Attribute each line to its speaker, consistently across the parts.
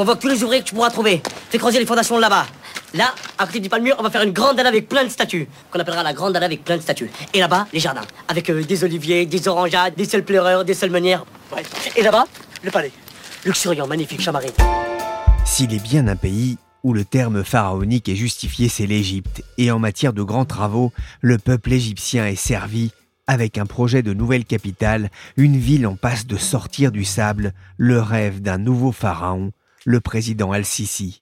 Speaker 1: Convoque tous les ouvriers que tu pourras trouver. Fais creuser les fondations là-bas. Là, à côté du palmier, on va faire une grande dalle avec plein de statues. Qu'on appellera la grande dalle avec plein de statues. Et là-bas, les jardins. Avec euh, des oliviers, des orangeades, des seuls pleureurs, des seules meunières. Et là-bas, le palais. Luxuriant, magnifique, chamarine.
Speaker 2: S'il est bien un pays où le terme pharaonique est justifié, c'est l'Égypte. Et en matière de grands travaux, le peuple égyptien est servi avec un projet de nouvelle capitale, une ville en passe de sortir du sable, le rêve d'un nouveau pharaon, le président Al-Sisi.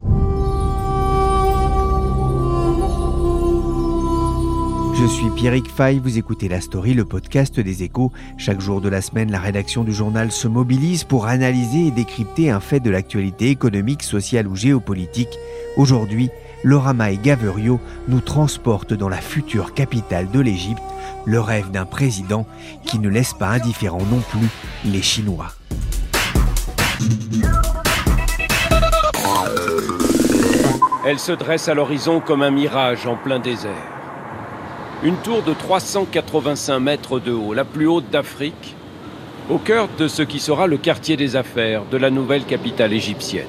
Speaker 2: Je suis Pierrick Fay, vous écoutez La Story, le podcast des échos. Chaque jour de la semaine, la rédaction du journal se mobilise pour analyser et décrypter un fait de l'actualité économique, sociale ou géopolitique. Aujourd'hui, Laura May Gaverio nous transporte dans la future capitale de l'Égypte, le rêve d'un président qui ne laisse pas indifférent non plus les Chinois.
Speaker 3: Elle se dresse à l'horizon comme un mirage en plein désert. Une tour de 385 mètres de haut, la plus haute d'Afrique, au cœur de ce qui sera le quartier des affaires de la nouvelle capitale égyptienne.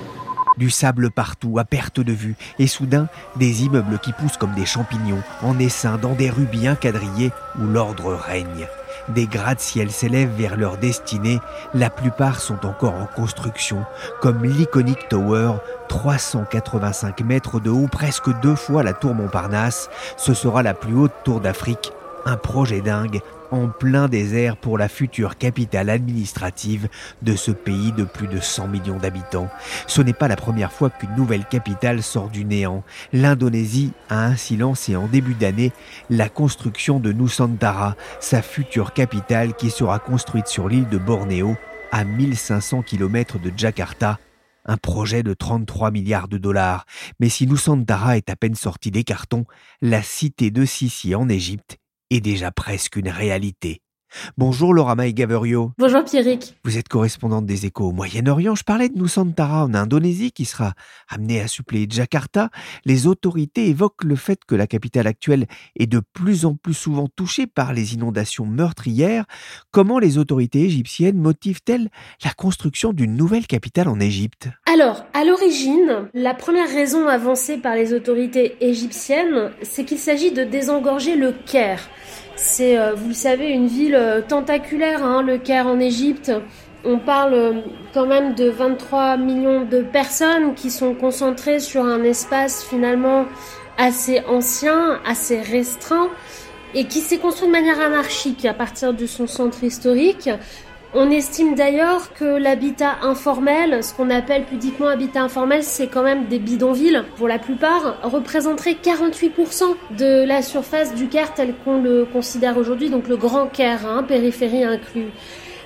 Speaker 2: Du sable partout, à perte de vue, et soudain, des immeubles qui poussent comme des champignons, en essaim dans des rues bien quadrillées où l'ordre règne. Des gratte-ciel s'élèvent vers leur destinée, la plupart sont encore en construction, comme l'iconique Tower, 385 mètres de haut, presque deux fois la tour Montparnasse. Ce sera la plus haute tour d'Afrique, un projet dingue en plein désert pour la future capitale administrative de ce pays de plus de 100 millions d'habitants. Ce n'est pas la première fois qu'une nouvelle capitale sort du néant. L'Indonésie a ainsi lancé en début d'année la construction de Nusantara, sa future capitale qui sera construite sur l'île de Bornéo à 1500 km de Jakarta, un projet de 33 milliards de dollars. Mais si Nusantara est à peine sorti des cartons, la cité de Sissi en Égypte est déjà presque une réalité. Bonjour Laura May Gaverio.
Speaker 4: Bonjour Pierrick.
Speaker 2: Vous êtes correspondante des échos au Moyen-Orient. Je parlais de Nusantara en Indonésie qui sera amenée à suppléer Jakarta. Les autorités évoquent le fait que la capitale actuelle est de plus en plus souvent touchée par les inondations meurtrières. Comment les autorités égyptiennes motivent-elles la construction d'une nouvelle capitale en Égypte?
Speaker 4: Alors, à l'origine, la première raison avancée par les autorités égyptiennes, c'est qu'il s'agit de désengorger le Caire. C'est, euh, vous le savez, une ville euh, tentaculaire, hein, le Caire en Égypte. On parle euh, quand même de 23 millions de personnes qui sont concentrées sur un espace finalement assez ancien, assez restreint, et qui s'est construit de manière anarchique à partir de son centre historique. On estime d'ailleurs que l'habitat informel, ce qu'on appelle pudiquement habitat informel, c'est quand même des bidonvilles, pour la plupart, représenterait 48% de la surface du Caire tel qu'on le considère aujourd'hui, donc le Grand Caire, hein, périphérie inclus.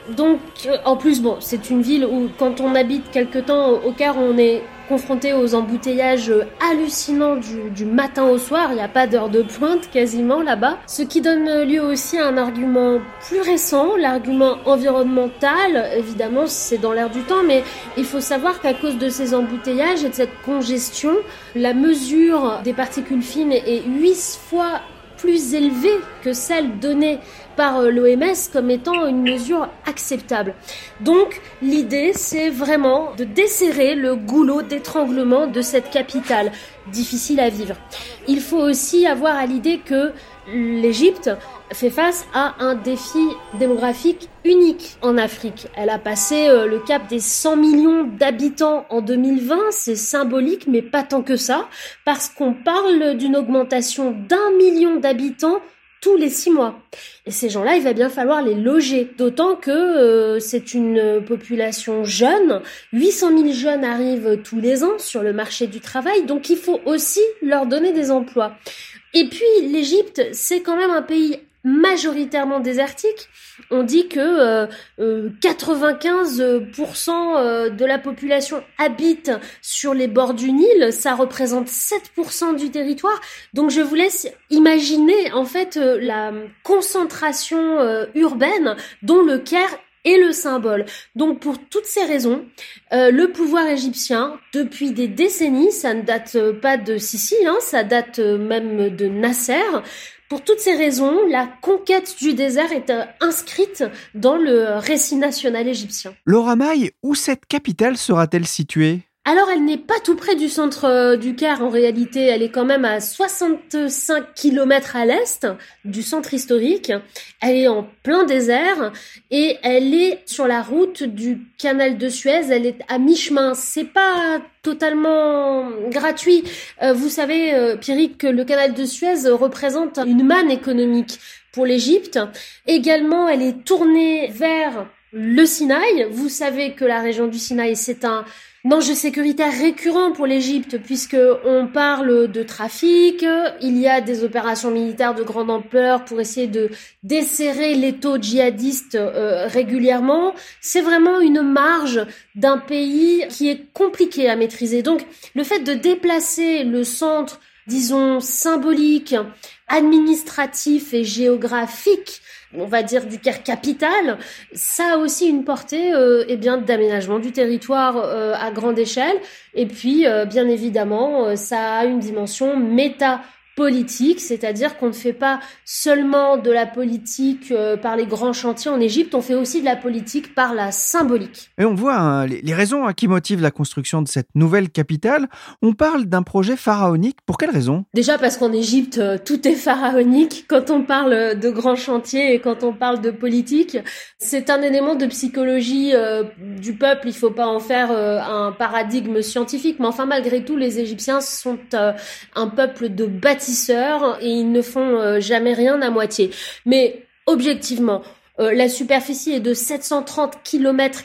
Speaker 4: Donc, euh, en plus, bon, c'est une ville où, quand on habite quelque temps au Caire, on est confronté aux embouteillages hallucinants du, du matin au soir. Il n'y a pas d'heure de pointe quasiment là-bas. Ce qui donne lieu aussi à un argument plus récent, l'argument environnemental. Évidemment, c'est dans l'air du temps, mais il faut savoir qu'à cause de ces embouteillages et de cette congestion, la mesure des particules fines est 8 fois plus élevée que celle donnée par euh, l'OMS comme étant une mesure acceptable. Donc l'idée c'est vraiment de desserrer le goulot d'étranglement de cette capitale difficile à vivre. Il faut aussi avoir à l'idée que l'Égypte fait face à un défi démographique unique en Afrique. Elle a passé euh, le cap des 100 millions d'habitants en 2020, c'est symbolique mais pas tant que ça, parce qu'on parle d'une augmentation d'un million d'habitants tous les six mois. Et ces gens-là, il va bien falloir les loger. D'autant que euh, c'est une population jeune. 800 000 jeunes arrivent tous les ans sur le marché du travail. Donc il faut aussi leur donner des emplois. Et puis l'Égypte, c'est quand même un pays majoritairement désertique. On dit que 95% de la population habite sur les bords du Nil, ça représente 7% du territoire. Donc je vous laisse imaginer en fait la concentration urbaine dont le Caire et le symbole. Donc pour toutes ces raisons, euh, le pouvoir égyptien, depuis des décennies, ça ne date pas de Sissi, hein, ça date même de Nasser, pour toutes ces raisons, la conquête du désert est euh, inscrite dans le récit national égyptien.
Speaker 2: Laura Maille, où cette capitale sera-t-elle située?
Speaker 4: Alors elle n'est pas tout près du centre euh, du Caire en réalité, elle est quand même à 65 km à l'est du centre historique. Elle est en plein désert et elle est sur la route du canal de Suez, elle est à mi-chemin. C'est pas totalement gratuit. Euh, vous savez euh, Pierrick que le canal de Suez représente une manne économique pour l'Égypte. Également, elle est tournée vers le Sinaï. Vous savez que la région du Sinaï, c'est un Danger sécuritaire récurrent pour l'Égypte puisque on parle de trafic, il y a des opérations militaires de grande ampleur pour essayer de desserrer les taux djihadistes euh, régulièrement. C'est vraiment une marge d'un pays qui est compliqué à maîtriser. Donc le fait de déplacer le centre, disons, symbolique, administratif et géographique on va dire du Caire capital, ça a aussi une portée euh, eh bien d'aménagement du territoire euh, à grande échelle. Et puis euh, bien évidemment euh, ça a une dimension méta politique, c'est-à-dire qu'on ne fait pas seulement de la politique euh, par les grands chantiers en Égypte, on fait aussi de la politique par la symbolique.
Speaker 2: Et on voit hein, les, raisons hein, qui motivent la construction de cette nouvelle capitale. On parle d'un projet pharaonique. Pour quelle raison?
Speaker 4: Déjà parce qu'en Égypte, euh, tout est pharaonique. Quand on parle de grands chantiers et quand on parle de politique, c'est un élément de psychologie euh, du peuple. Il faut pas en faire un paradigme scientifique, mais enfin malgré tout, les Égyptiens sont un peuple de bâtiments et ils ne font euh, jamais rien à moitié. Mais objectivement, euh, la superficie est de 730 km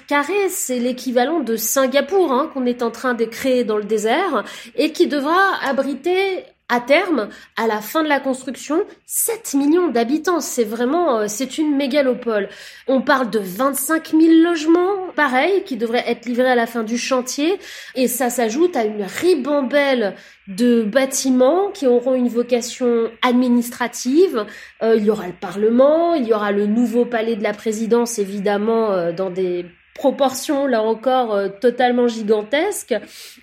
Speaker 4: c'est l'équivalent de Singapour hein, qu'on est en train de créer dans le désert et qui devra abriter à terme, à la fin de la construction, 7 millions d'habitants. C'est vraiment, euh, c'est une mégalopole. On parle de 25 000 logements, pareil, qui devraient être livrés à la fin du chantier. Et ça s'ajoute à une ribambelle de bâtiments qui auront une vocation administrative. Euh, il y aura le Parlement, il y aura le nouveau palais de la présidence, évidemment, euh, dans des proportions, là encore, euh, totalement gigantesques.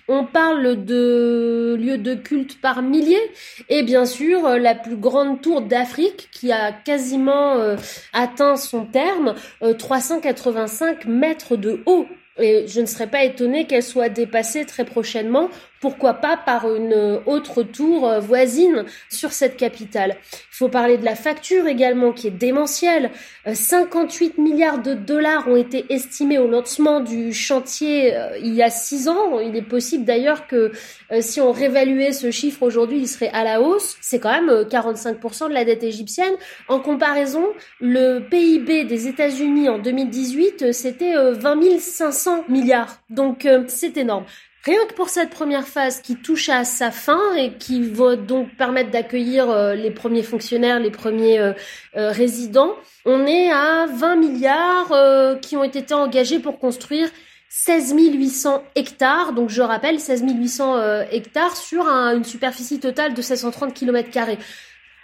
Speaker 4: On parle de lieux de culte par milliers. Et bien sûr, euh, la plus grande tour d'Afrique qui a quasiment euh, atteint son terme, 385 mètres de haut. Et je ne serais pas étonnée qu'elle soit dépassée très prochainement pourquoi pas par une autre tour euh, voisine sur cette capitale. Il faut parler de la facture également qui est démentielle. 58 euh, milliards de dollars ont été estimés au lancement du chantier euh, il y a six ans. Il est possible d'ailleurs que si on réévaluait ce chiffre aujourd'hui, il serait à la hausse. C'est quand même 45% de la dette égyptienne. En comparaison, le PIB des États-Unis en 2018, c'était 20 500 milliards. Donc c'est énorme. Rien que pour cette première phase qui touche à sa fin et qui va donc permettre d'accueillir euh, les premiers fonctionnaires, les premiers euh, euh, résidents, on est à 20 milliards qui ont été engagés pour construire 16 800 hectares. Donc je rappelle, 16 800 hectares sur une superficie totale de 730 km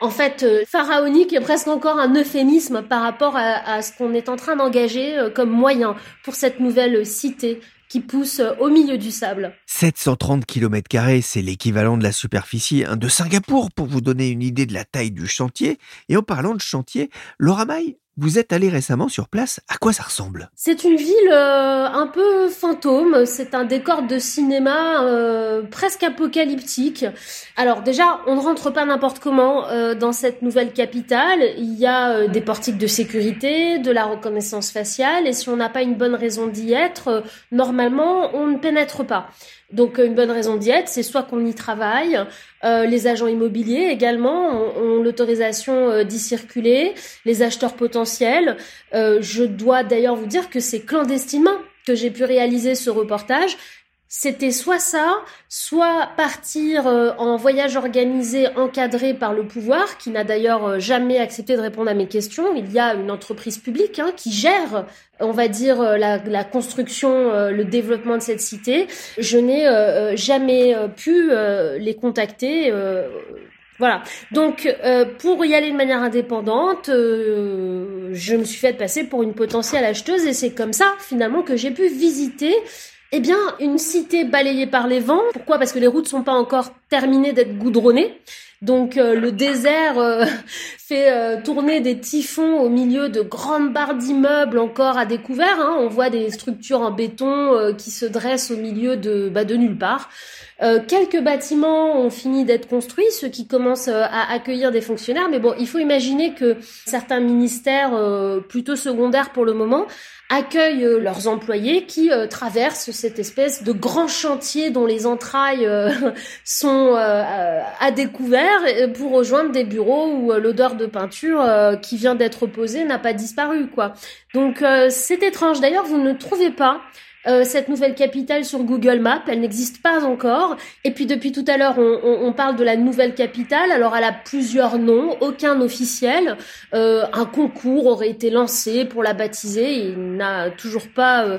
Speaker 4: en fait, pharaonique est presque encore un euphémisme par rapport à ce qu'on est en train d'engager comme moyen pour cette nouvelle cité qui pousse au milieu du sable.
Speaker 2: 730 km, c'est l'équivalent de la superficie hein, de Singapour pour vous donner une idée de la taille du chantier. Et en parlant de chantier, Laura Maille, vous êtes allé récemment sur place, à quoi ça ressemble?
Speaker 4: C'est une ville euh, un peu fantôme, c'est un décor de cinéma euh, presque apocalyptique. Alors déjà, on ne rentre pas n'importe comment euh, dans cette nouvelle capitale, il y a des portiques de sécurité, de la reconnaissance faciale, et si on n'a pas une bonne raison d'y être, normalement, on ne pénètre pas. Donc une bonne raison d'y être, c'est soit qu'on y travaille, euh, les agents immobiliers également ont, l'autorisation euh, d'y circuler, les acheteurs potentiels. Euh, je dois d'ailleurs vous dire que c'est clandestinement que j'ai pu réaliser ce reportage. C'était soit ça, soit partir euh, en voyage organisé encadré par le pouvoir, qui n'a d'ailleurs euh, jamais accepté de répondre à mes questions. Il y a une entreprise publique hein, qui gère, on va dire, euh, la, la, construction, le développement de cette cité. Je n'ai jamais pu les contacter. Voilà. Donc, pour y aller de manière indépendante, je me suis fait passer pour une potentielle acheteuse et c'est comme ça, finalement, que j'ai pu visiter eh bien, une cité balayée par les vents. Pourquoi? Parce que les routes sont pas encore terminées d'être goudronnées. Donc euh, le désert euh, fait euh, tourner des typhons au milieu de grandes barres d'immeubles encore à découvert. Hein. On voit des structures en béton qui se dressent au milieu de, bah, de nulle part. quelques bâtiments ont fini d'être construits, ceux qui commencent à accueillir des fonctionnaires. Mais bon, il faut imaginer que certains ministères, plutôt secondaires pour le moment, accueillent euh, leurs employés qui euh, traversent cette espèce de grand chantier dont les entrailles euh, sont à découvert pour rejoindre des bureaux où l'odeur de peinture qui vient d'être posée n'a pas disparu quoi. Donc c'est étrange d'ailleurs vous ne trouvez pas euh, cette nouvelle capitale sur Google Maps. Elle n'existe pas encore. Et puis depuis tout à l'heure, on, on, parle de la nouvelle capitale. Alors elle a plusieurs noms, aucun officiel. Euh, un concours aurait été lancé pour la baptiser. Il n'a toujours pas euh,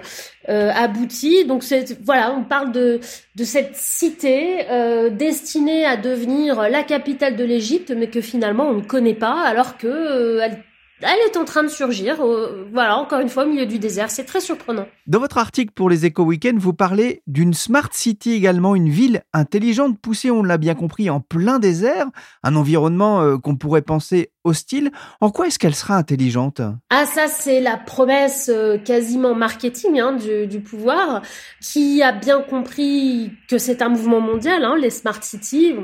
Speaker 4: euh abouti. Donc voilà, on parle de de cette cité euh, destinée à devenir la capitale de l'Égypte, mais que finalement on ne connaît pas, alors que elle elle est en train de surgir, voilà, encore une fois, au milieu du désert. C'est très surprenant.
Speaker 2: Dans votre article pour les Eco Weekend, vous parlez d'une smart city également, une ville intelligente poussée, on l'a bien compris, en plein désert, un environnement euh, qu'on pourrait penser hostile. En quoi est-ce qu'elle sera intelligente?
Speaker 4: Ah ça c'est la promesse euh, quasiment marketing hein, du, pouvoir qui a bien compris que c'est un mouvement mondial. Hein, les smart cities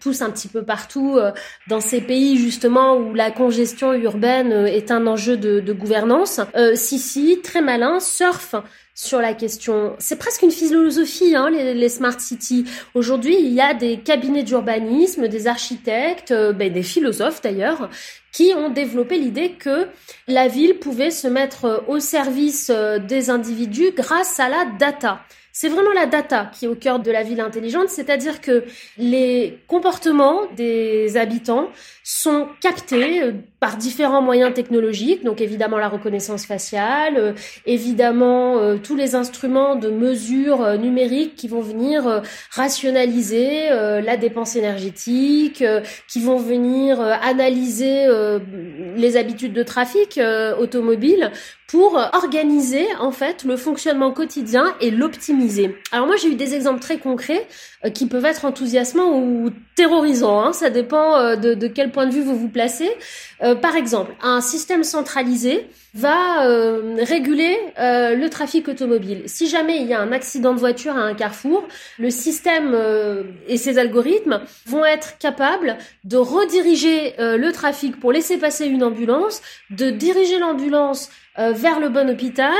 Speaker 4: poussent un petit peu partout euh, dans ces pays justement où la congestion urbaine euh, est un enjeu de, gouvernance. Sisi, très malin, surfe sur la question. C'est presque une philosophie, hein, les, smart cities. Aujourd'hui, il y a des cabinets d'urbanisme, des architectes, euh, ben, des philosophes d'ailleurs, qui ont développé l'idée que la ville pouvait se mettre euh, au service euh, des individus grâce à la data. C'est vraiment la data qui est au cœur de la ville intelligente, c'est-à-dire que les comportements des habitants sont captés euh, par différents moyens technologiques, donc évidemment la reconnaissance faciale, euh, évidemment euh, tous les instruments de mesure numérique qui vont venir rationaliser la dépense énergétique, qui vont venir analyser les habitudes de trafic automobile pour organiser en fait le fonctionnement quotidien et l'optimiser. Alors moi j'ai eu des exemples très concrets qui peuvent être enthousiasmants ou terrorisants, hein, ça dépend euh, de, quel point de vue vous vous placez. Euh, par exemple, un système centralisé va réguler le trafic automobile. Si jamais il y a un accident de voiture à un carrefour, le système et ses algorithmes vont être capables de rediriger le trafic pour laisser passer une ambulance, de diriger l'ambulance euh, vers le bon hôpital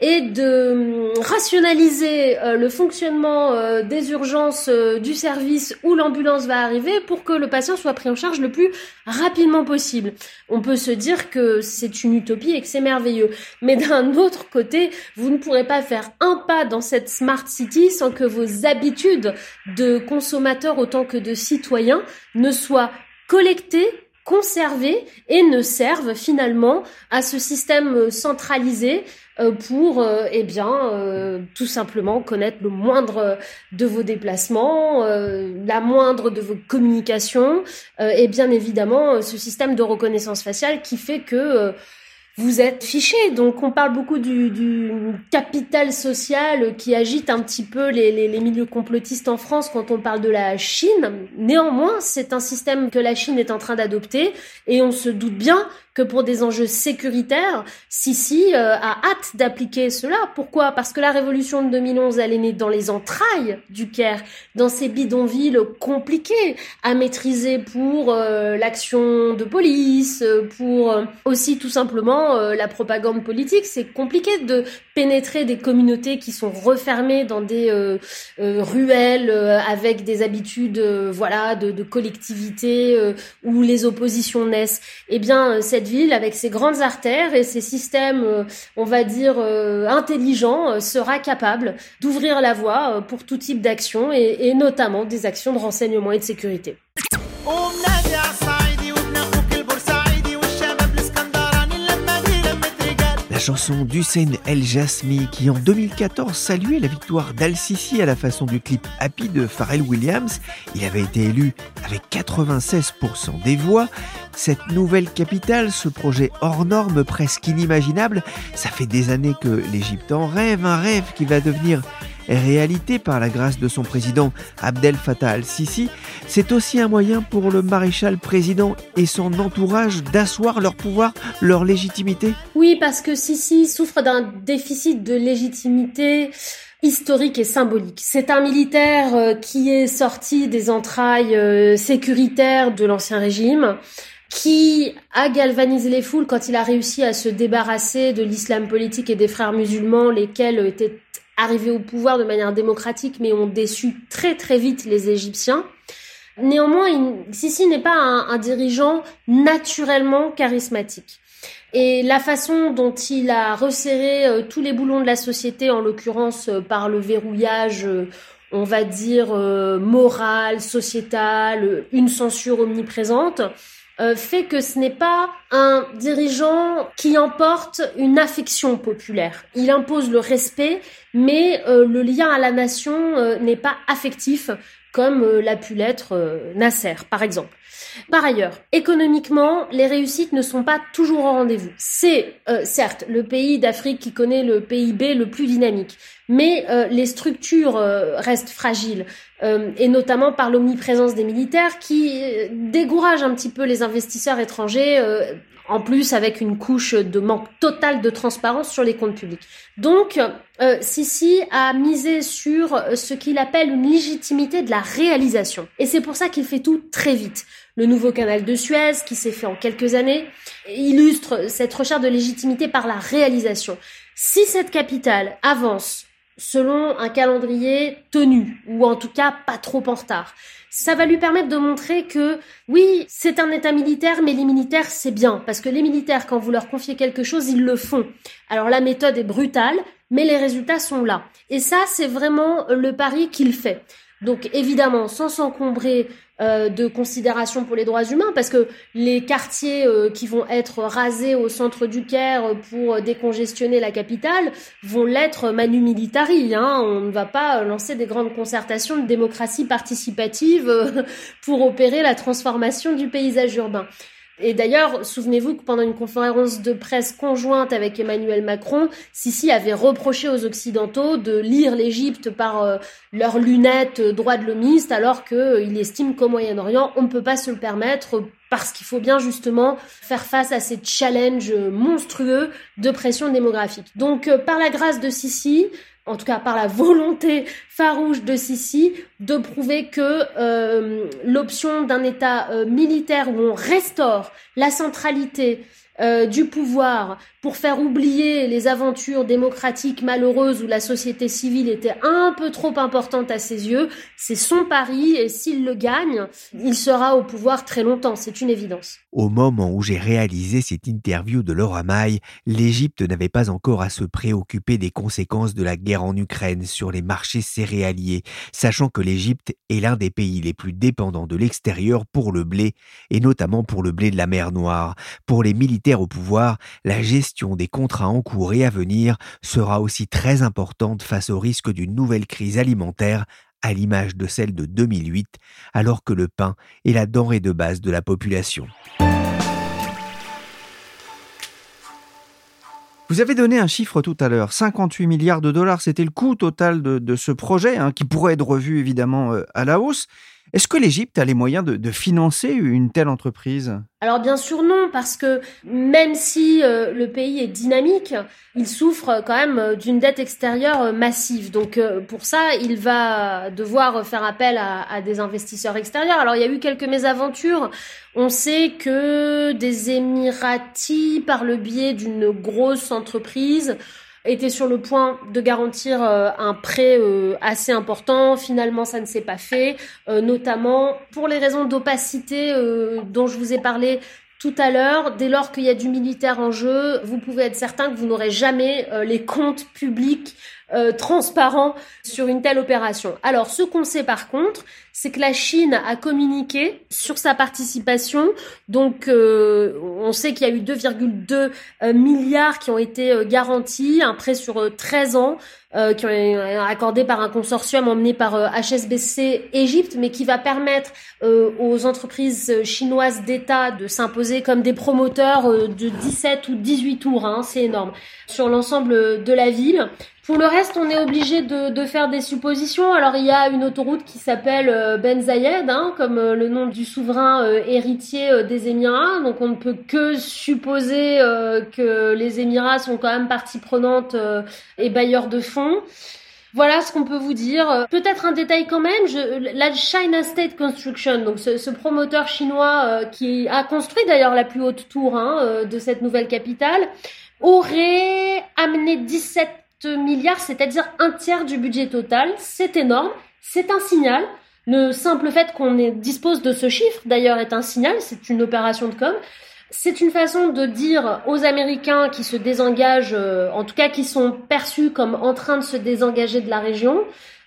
Speaker 4: et de rationaliser euh, le fonctionnement euh, des urgences du service où l'ambulance va arriver pour que le patient soit pris en charge le plus rapidement possible. On peut se dire que c'est une utopie et que c'est merveilleux. Mais d'un autre côté, vous ne pourrez pas faire un pas dans cette smart city sans que vos habitudes de consommateurs autant que de citoyens ne soient collectées conservés et ne servent finalement à ce système euh, centralisé euh, pour euh, eh bien tout simplement connaître le moindre de vos déplacements, la moindre de vos communications et bien évidemment ce système de reconnaissance faciale qui fait que vous êtes fiché. Donc on parle beaucoup du, du, capital social qui agite un petit peu les, les, les, milieux complotistes en France quand on parle de la Chine. Néanmoins, c'est un système que la Chine est en train d'adopter et on se doute bien que pour des enjeux sécuritaires, Sisi euh, a hâte d'appliquer cela. Pourquoi? Parce que la révolution de 2011, elle est née dans les entrailles du Caire, dans ces bidonvilles compliqués à maîtriser pour euh, l'action de police, pour euh, aussi tout simplement la propagande politique. C'est compliqué de pénétrer des communautés qui sont refermées dans des ruelles avec des habitudes, voilà, de, de collectivité où les oppositions naissent. Eh bien, cette cette ville, avec ses grandes artères et ses systèmes, on va dire, intelligents, sera capable d'ouvrir la voie pour tout type d'action et notamment des actions de renseignement et de sécurité.
Speaker 2: Chanson d'Hussein El Jasmi qui en 2014 saluait la victoire d'Al-Sisi à la façon du clip Happy de Pharrell Williams. Il avait été élu avec 96% des voix. Cette nouvelle capitale, ce projet hors norme presque inimaginable, ça fait des années que l'Égypte en rêve, un rêve qui va devenir réalité par la grâce de son président Abdel Fattah al-Sisi, c'est aussi un moyen pour le maréchal président et son entourage d'asseoir leur pouvoir, leur légitimité
Speaker 4: Oui, parce que Sisi souffre d'un déficit de légitimité historique et symbolique. C'est un militaire euh, qui est sorti des entrailles euh, sécuritaires de l'ancien régime qui a galvanisé les foules quand il a réussi à se débarrasser de l'islam politique et des frères musulmans, lesquels étaient arrivés au pouvoir de manière démocratique, mais ont déçu très très vite les Égyptiens. Néanmoins, Sisi n'est pas un, dirigeant naturellement charismatique. Et la façon dont il a resserré euh, tous les boulons de la société, en l'occurrence euh, par le verrouillage, euh, on va dire, moral, sociétal, une censure omniprésente, euh, fait que ce n'est pas un dirigeant qui emporte une affection populaire. Il impose le respect, mais euh, le lien à la nation euh, n'est pas affectif comme l'a pu l'être Nasser, par exemple. Par ailleurs, économiquement, les réussites ne sont pas toujours au rendez-vous. C'est certes le pays d'Afrique qui connaît le PIB le plus dynamique, mais les structures restent fragiles. Euh, et notamment par l'omniprésence des militaires qui euh, décourage un petit peu les investisseurs étrangers, euh, en plus avec une couche de manque total de transparence sur les comptes publics. Donc, Sisi a misé sur ce qu'il appelle une légitimité de la réalisation. Et c'est pour ça qu'il fait tout très vite. Le nouveau canal de Suez, qui s'est fait en quelques années, illustre cette recherche de légitimité par la réalisation. Si cette capitale avance selon un calendrier tenu, ou en tout cas pas trop en retard. Ça va lui permettre de montrer que oui, c'est un État militaire, mais les militaires, c'est bien, parce que les militaires, quand vous leur confiez quelque chose, ils le font. Alors la méthode est brutale, mais les résultats sont là. Et ça, c'est vraiment le pari qu'il fait. Donc évidemment, sans s'encombrer euh, de considération pour les droits humains, parce que les quartiers euh, qui vont être rasés au centre du Caire pour décongestionner la capitale vont l'être manu militari. Hein. On ne va pas lancer des grandes concertations de démocratie participative euh, pour opérer la transformation du paysage urbain. Et d'ailleurs, souvenez-vous que pendant une conférence de presse conjointe avec Emmanuel Macron, Sisi avait reproché aux Occidentaux de lire l'Égypte par euh, leurs lunettes euh, droit de l'homiste, alors qu'il euh, estime qu'au Moyen-Orient, on ne peut pas se le permettre parce qu'il faut bien justement faire face à ces challenges monstrueux de pression démographique. Donc, par la grâce de Sisi, en tout cas par la volonté farouche de Sisi, de prouver que euh, l'option d'un État euh, militaire où on restaure la centralité euh, du pouvoir pour faire oublier les aventures démocratiques malheureuses où la société civile était un peu trop importante à ses yeux, c'est son pari et s'il le gagne, il sera au pouvoir très longtemps, c'est une évidence.
Speaker 2: Au moment où j'ai réalisé cette interview de Laura May, l'Égypte n'avait pas encore à se préoccuper des conséquences de la guerre en Ukraine sur les marchés céréaliers, sachant que l'Égypte est l'un des pays les plus dépendants de l'extérieur pour le blé, et notamment pour le blé de la mer Noire. Pour les militaires au pouvoir, la gestion des contrats en cours et à venir sera aussi très importante face au risque d'une nouvelle crise alimentaire à l'image de celle de 2008, alors que le pain est la denrée de base de la population. Vous avez donné un chiffre tout à l'heure, 58 milliards de dollars, c'était le coût total de, ce projet, hein, qui pourrait être revu évidemment euh, à la hausse. Est-ce que l'Égypte a les moyens de, financer une telle entreprise?
Speaker 4: Alors bien sûr non, parce que même si euh, le pays est dynamique, il souffre quand même euh, d'une dette extérieure euh, massive. Donc pour ça, il va devoir faire appel à, à, des investisseurs extérieurs. Alors il y a eu quelques mésaventures. On sait que des Émiratis, par le biais d'une grosse entreprise, était sur le point de garantir euh, un prêt euh, assez important. Finalement, ça ne s'est pas fait, euh, notamment pour les raisons d'opacité dont je vous ai parlé tout à l'heure, dès lors qu'il y a du militaire en jeu, vous pouvez être certain que vous n'aurez jamais les comptes publics transparents sur une telle opération. Alors, ce qu'on sait par contre, c'est que la Chine a communiqué sur sa participation. Donc, euh, on sait qu'il y a eu 2,2 milliards qui ont été garantis, un prêt sur 13 ans euh, qui est accordé par un consortium emmené par HSBC euh, Égypte, mais qui va permettre euh, aux entreprises chinoises d'État de s'imposer comme des promoteurs de 17 ou 18 tours, hein, c'est énorme, sur l'ensemble de la ville. Pour le reste, on est obligé de, faire des suppositions. Alors, il y a une autoroute qui s'appelle Ben Zayed, hein, comme le nom du souverain héritier des Émirats. Donc, on ne peut que supposer que les Émirats sont quand même partie prenante et bailleurs de fonds voilà ce qu'on peut vous dire. Peut-être un détail quand même. La China State Construction, donc ce, promoteur chinois euh, qui a construit d'ailleurs la plus haute tour hein, euh, de cette nouvelle capitale, aurait amené 17 milliards, c'est-à-dire un tiers du budget total. C'est énorme. C'est un signal. Le simple fait qu'on dispose de ce chiffre, d'ailleurs, est un signal. C'est une opération de com. C'est une façon de dire aux Américains qui se désengagent, euh, en tout cas qui sont perçus comme en train de se désengager de la région,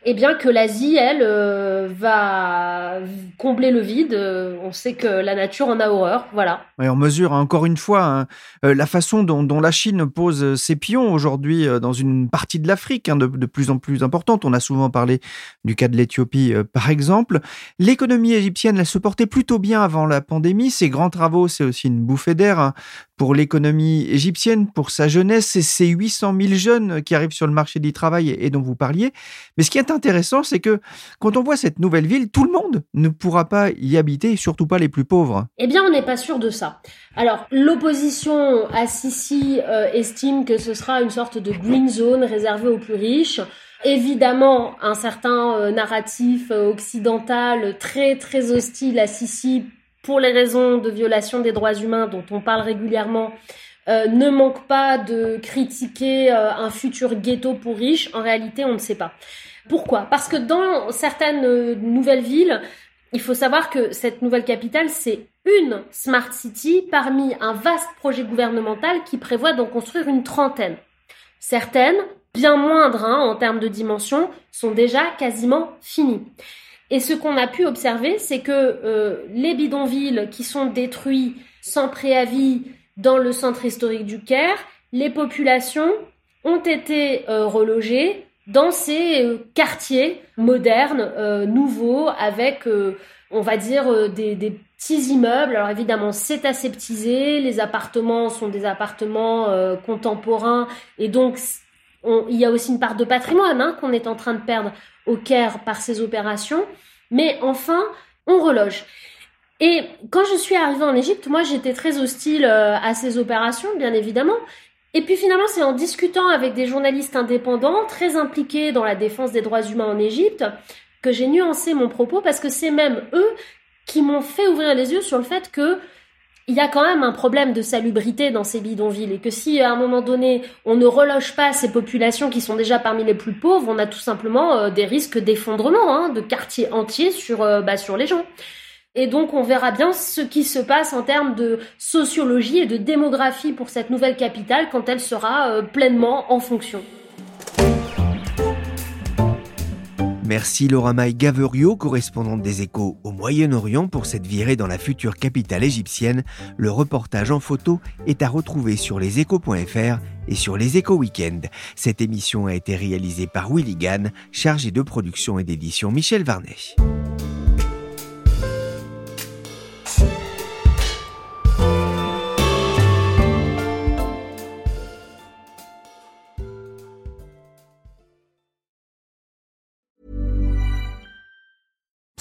Speaker 4: eh bien que l'Asie, elle, euh, va combler le vide. Euh, on sait que la nature en a horreur, voilà.
Speaker 2: Et on mesure hein, encore une fois hein, euh, la façon dont, la Chine pose ses pions aujourd'hui dans une partie de l'Afrique hein, de, plus en plus importante. On a souvent parlé du cas de l'Éthiopie, par exemple. L'économie égyptienne, elle se portait plutôt bien avant la pandémie. Ses grands travaux, c'est aussi une bouffée d'air pour l'économie égyptienne, pour sa jeunesse et ces 800 000 jeunes qui arrivent sur le marché du travail et dont vous parliez. Mais ce qui est intéressant, c'est que quand on voit cette nouvelle ville, tout le monde ne pourra pas y habiter, surtout pas les plus pauvres.
Speaker 4: Eh bien, on n'est pas sûr de ça. Alors, l'opposition à Sisi euh, estime que ce sera une sorte de green zone réservée aux plus riches évidemment un certain euh, narratif euh, occidental très très hostile à Sisi pour les raisons de violation des droits humains dont on parle régulièrement, euh, ne manque pas de critiquer euh, un futur ghetto pour riches. En réalité, on ne sait pas. Pourquoi? Parce que dans certaines euh, nouvelles villes, il faut savoir que cette nouvelle capitale, c'est une smart city parmi un vaste projet gouvernemental qui prévoit d'en construire une trentaine. Certaines, bien moindres hein, en termes de dimension, sont déjà quasiment finies. Et ce qu'on a pu observer, c'est que euh, les bidonvilles qui sont détruits sans préavis dans le centre historique du Caire, les populations ont été euh, relogées dans ces euh, quartiers modernes, nouveaux, avec, on va dire, des, des, petits immeubles. Alors évidemment, c'est aseptisé, les appartements sont des appartements contemporains, et donc il y a aussi une part de patrimoine hein, qu'on est en train de perdre au Caire par ces opérations. Mais enfin, on reloge. Et quand je suis arrivée en Égypte, moi j'étais très hostile euh, à ces opérations, bien évidemment. Et puis finalement, c'est en discutant avec des journalistes indépendants, très impliqués dans la défense des droits humains en Égypte, que j'ai nuancé mon propos parce que c'est même eux qui m'ont fait ouvrir les yeux sur le fait que il y a quand même un problème de salubrité dans ces bidonvilles et que si à un moment donné on ne reloge pas ces populations qui sont déjà parmi les plus pauvres, on a tout simplement euh, des risques d'effondrement hein, de quartiers entiers sur euh, bah, sur les gens. Et donc on verra bien ce qui se passe en termes de sociologie et de démographie pour cette nouvelle capitale quand elle sera euh, pleinement en fonction.
Speaker 2: Merci Laura Maï Gaverio, correspondante des échos au Moyen-Orient pour cette virée dans la future capitale égyptienne. Le reportage en photo est à retrouver sur leséchos.fr et sur les échos week-end. Cette émission a été réalisée par Willy Gann, chargé de production et d'édition Michel Varnet.